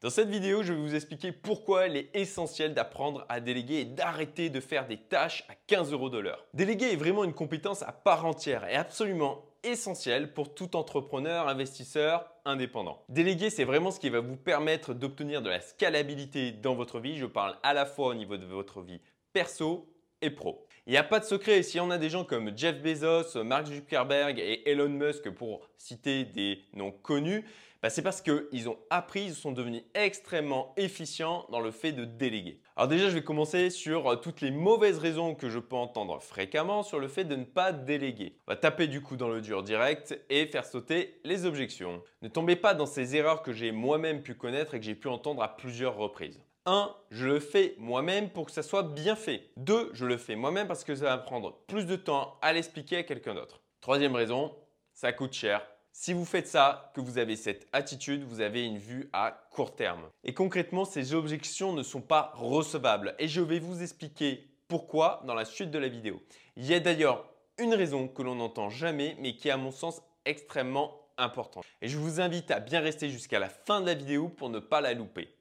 Dans cette vidéo, je vais vous expliquer pourquoi il est essentiel d'apprendre à déléguer et d'arrêter de faire des tâches à 15 euros de l'heure. Déléguer est vraiment une compétence à part entière et absolument essentielle pour tout entrepreneur, investisseur, indépendant. Déléguer, c'est vraiment ce qui va vous permettre d'obtenir de la scalabilité dans votre vie. Je parle à la fois au niveau de votre vie perso et pro. Il n'y a pas de secret, si on a des gens comme Jeff Bezos, Mark Zuckerberg et Elon Musk pour citer des noms connus, bah, c'est parce qu'ils ont appris, ils sont devenus extrêmement efficients dans le fait de déléguer. Alors déjà, je vais commencer sur euh, toutes les mauvaises raisons que je peux entendre fréquemment sur le fait de ne pas déléguer. On va taper du coup dans le dur direct et faire sauter les objections. Ne tombez pas dans ces erreurs que j'ai moi-même pu connaître et que j'ai pu entendre à plusieurs reprises. 1. Je le fais moi-même pour que ça soit bien fait. 2. Je le fais moi-même parce que ça va prendre plus de temps à l'expliquer à quelqu'un d'autre. Troisième raison, ça coûte cher si vous faites ça, que vous avez cette attitude, vous avez une vue à court terme. Et concrètement, ces objections ne sont pas recevables. Et je vais vous expliquer pourquoi dans la suite de la vidéo. Il y a d'ailleurs une raison que l'on n'entend jamais, mais qui est à mon sens extrêmement importante. Et je vous invite à bien rester jusqu'à la fin de la vidéo pour ne pas la louper.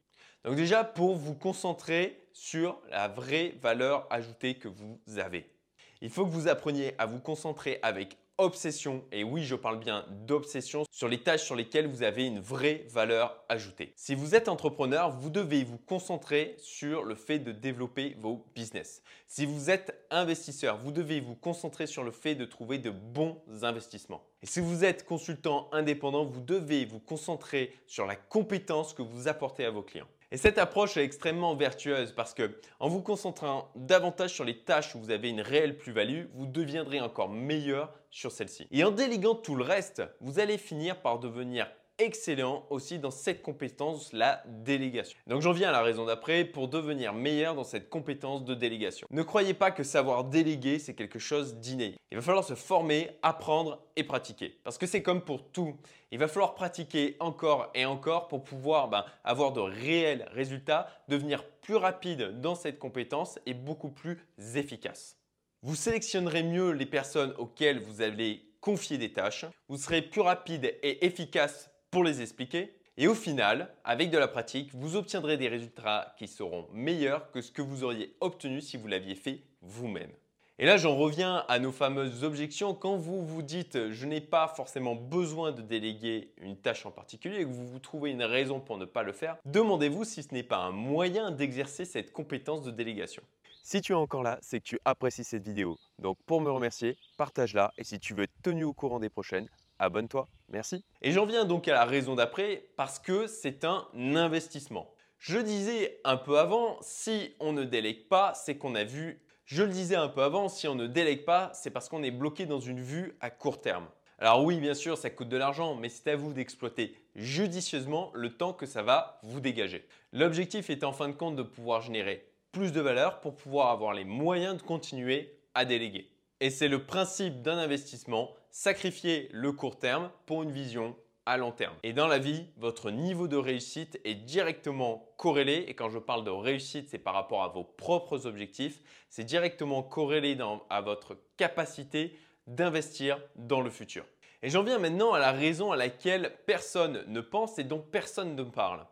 Donc déjà, pour vous concentrer sur la vraie valeur ajoutée que vous avez. Il faut que vous appreniez à vous concentrer avec obsession, et oui je parle bien d'obsession, sur les tâches sur lesquelles vous avez une vraie valeur ajoutée. Si vous êtes entrepreneur, vous devez vous concentrer sur le fait de développer vos business. Si vous êtes investisseur, vous devez vous concentrer sur le fait de trouver de bons investissements. Et si vous êtes consultant indépendant, vous devez vous concentrer sur la compétence que vous apportez à vos clients. Et cette approche est extrêmement vertueuse parce que en vous concentrant davantage sur les tâches où vous avez une réelle plus-value, vous deviendrez encore meilleur sur celle-ci. Et en déléguant tout le reste, vous allez finir par devenir excellent aussi dans cette compétence, la délégation. Donc j'en viens à la raison d'après pour devenir meilleur dans cette compétence de délégation. Ne croyez pas que savoir déléguer, c'est quelque chose d'inné. Il va falloir se former, apprendre et pratiquer. Parce que c'est comme pour tout. Il va falloir pratiquer encore et encore pour pouvoir ben, avoir de réels résultats, devenir plus rapide dans cette compétence et beaucoup plus efficace. Vous sélectionnerez mieux les personnes auxquelles vous allez confier des tâches. Vous serez plus rapide et efficace les expliquer. Et au final, avec de la pratique, vous obtiendrez des résultats qui seront meilleurs que ce que vous auriez obtenu si vous l'aviez fait vous-même. Et là, j'en reviens à nos fameuses objections. Quand vous vous dites je n'ai pas forcément besoin de déléguer une tâche en particulier et que vous vous trouvez une raison pour ne pas le faire, demandez-vous si ce n'est pas un moyen d'exercer cette compétence de délégation. Si tu es encore là, c'est que tu apprécies cette vidéo. Donc pour me remercier, partage-la et si tu veux être tenu au courant des prochaines, abonne-toi. Merci. Et j'en viens donc à la raison d'après parce que c'est un investissement. Je disais un peu avant, si on ne délègue pas, c'est qu'on a vu. Je le disais un peu avant, si on ne délègue pas, c'est parce qu'on est bloqué dans une vue à court terme. Alors oui, bien sûr, ça coûte de l'argent, mais c'est à vous d'exploiter judicieusement le temps que ça va vous dégager. L'objectif est en fin de compte de pouvoir générer plus de valeur pour pouvoir avoir les moyens de continuer à déléguer. Et c'est le principe d'un investissement, sacrifier le court terme pour une vision à long terme. Et dans la vie, votre niveau de réussite est directement corrélé, et quand je parle de réussite, c'est par rapport à vos propres objectifs, c'est directement corrélé à votre capacité d'investir dans le futur. Et j'en viens maintenant à la raison à laquelle personne ne pense et dont personne ne parle.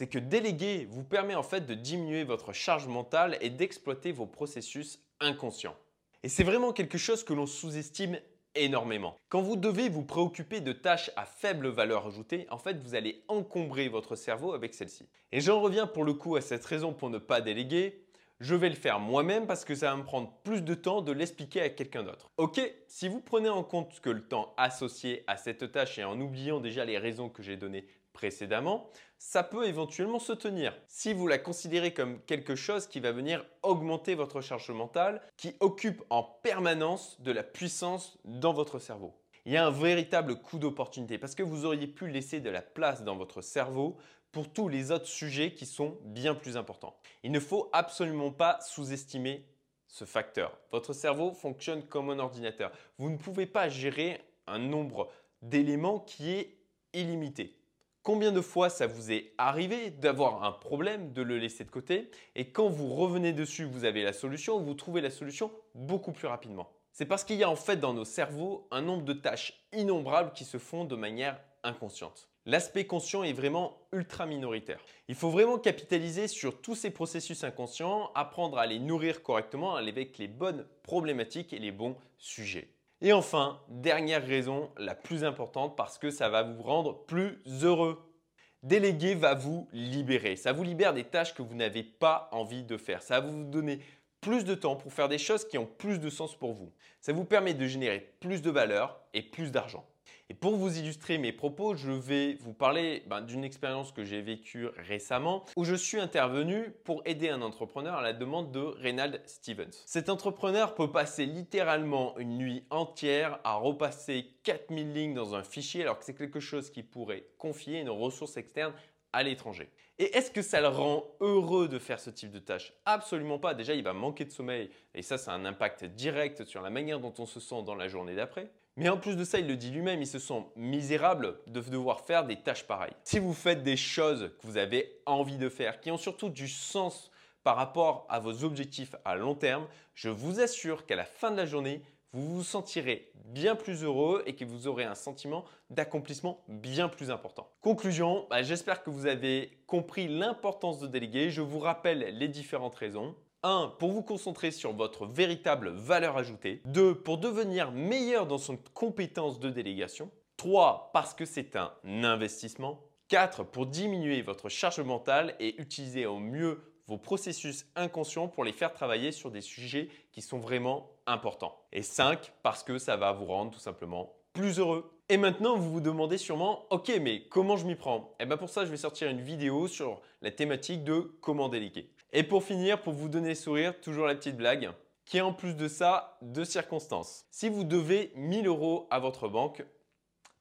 C'est que déléguer vous permet en fait de diminuer votre charge mentale et d'exploiter vos processus inconscients. Et c'est vraiment quelque chose que l'on sous-estime énormément. Quand vous devez vous préoccuper de tâches à faible valeur ajoutée, en fait, vous allez encombrer votre cerveau avec celle-ci. Et j'en reviens pour le coup à cette raison pour ne pas déléguer. Je vais le faire moi-même parce que ça va me prendre plus de temps de l'expliquer à quelqu'un d'autre. Ok, si vous prenez en compte que le temps associé à cette tâche et en oubliant déjà les raisons que j'ai données précédemment, ça peut éventuellement se tenir. Si vous la considérez comme quelque chose qui va venir augmenter votre charge mentale, qui occupe en permanence de la puissance dans votre cerveau. Il y a un véritable coup d'opportunité parce que vous auriez pu laisser de la place dans votre cerveau pour tous les autres sujets qui sont bien plus importants. Il ne faut absolument pas sous-estimer ce facteur. Votre cerveau fonctionne comme un ordinateur. Vous ne pouvez pas gérer un nombre d'éléments qui est illimité. Combien de fois ça vous est arrivé d'avoir un problème, de le laisser de côté et quand vous revenez dessus, vous avez la solution vous trouvez la solution beaucoup plus rapidement C'est parce qu'il y a en fait dans nos cerveaux un nombre de tâches innombrables qui se font de manière inconsciente. L'aspect conscient est vraiment ultra minoritaire. Il faut vraiment capitaliser sur tous ces processus inconscients, apprendre à les nourrir correctement avec les bonnes problématiques et les bons sujets. Et enfin, dernière raison, la plus importante, parce que ça va vous rendre plus heureux. Déléguer va vous libérer. Ça vous libère des tâches que vous n'avez pas envie de faire. Ça va vous donner plus de temps pour faire des choses qui ont plus de sens pour vous. Ça vous permet de générer plus de valeur et plus d'argent. Et pour vous illustrer mes propos, je vais vous parler ben, d'une expérience que j'ai vécue récemment où je suis intervenu pour aider un entrepreneur à la demande de Reynald Stevens. Cet entrepreneur peut passer littéralement une nuit entière à repasser 4000 lignes dans un fichier alors que c'est quelque chose qui pourrait confier une ressource externe à l'étranger. Et est-ce que ça le rend heureux de faire ce type de tâche? Absolument pas. Déjà, il va manquer de sommeil et ça, ça a un impact direct sur la manière dont on se sent dans la journée d'après. Mais en plus de ça, il le dit lui-même, il se sent misérable de devoir faire des tâches pareilles. Si vous faites des choses que vous avez envie de faire, qui ont surtout du sens par rapport à vos objectifs à long terme, je vous assure qu'à la fin de la journée, vous vous sentirez bien plus heureux et que vous aurez un sentiment d'accomplissement bien plus important. Conclusion, bah, j'espère que vous avez compris l'importance de déléguer. Je vous rappelle les différentes raisons. 1. Pour vous concentrer sur votre véritable valeur ajoutée. 2. Pour devenir meilleur dans son compétence de délégation. 3. Parce que c'est un investissement. 4. Pour diminuer votre charge mentale et utiliser au mieux vos processus inconscients pour les faire travailler sur des sujets qui sont vraiment importants. Et 5. Parce que ça va vous rendre tout simplement plus heureux. Et maintenant, vous vous demandez sûrement, ok, mais comment je m'y prends? Et eh bien pour ça, je vais sortir une vidéo sur la thématique de comment déléguer. Et pour finir, pour vous donner sourire, toujours la petite blague, qui est en plus de ça deux circonstances. Si vous devez 1000 euros à votre banque,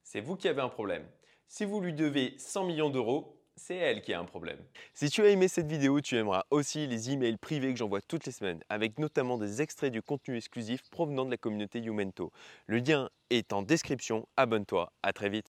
c'est vous qui avez un problème. Si vous lui devez 100 millions d'euros, c'est elle qui a un problème. Si tu as aimé cette vidéo, tu aimeras aussi les emails privés que j'envoie toutes les semaines, avec notamment des extraits du contenu exclusif provenant de la communauté Youmento. Le lien est en description, abonne-toi, à très vite.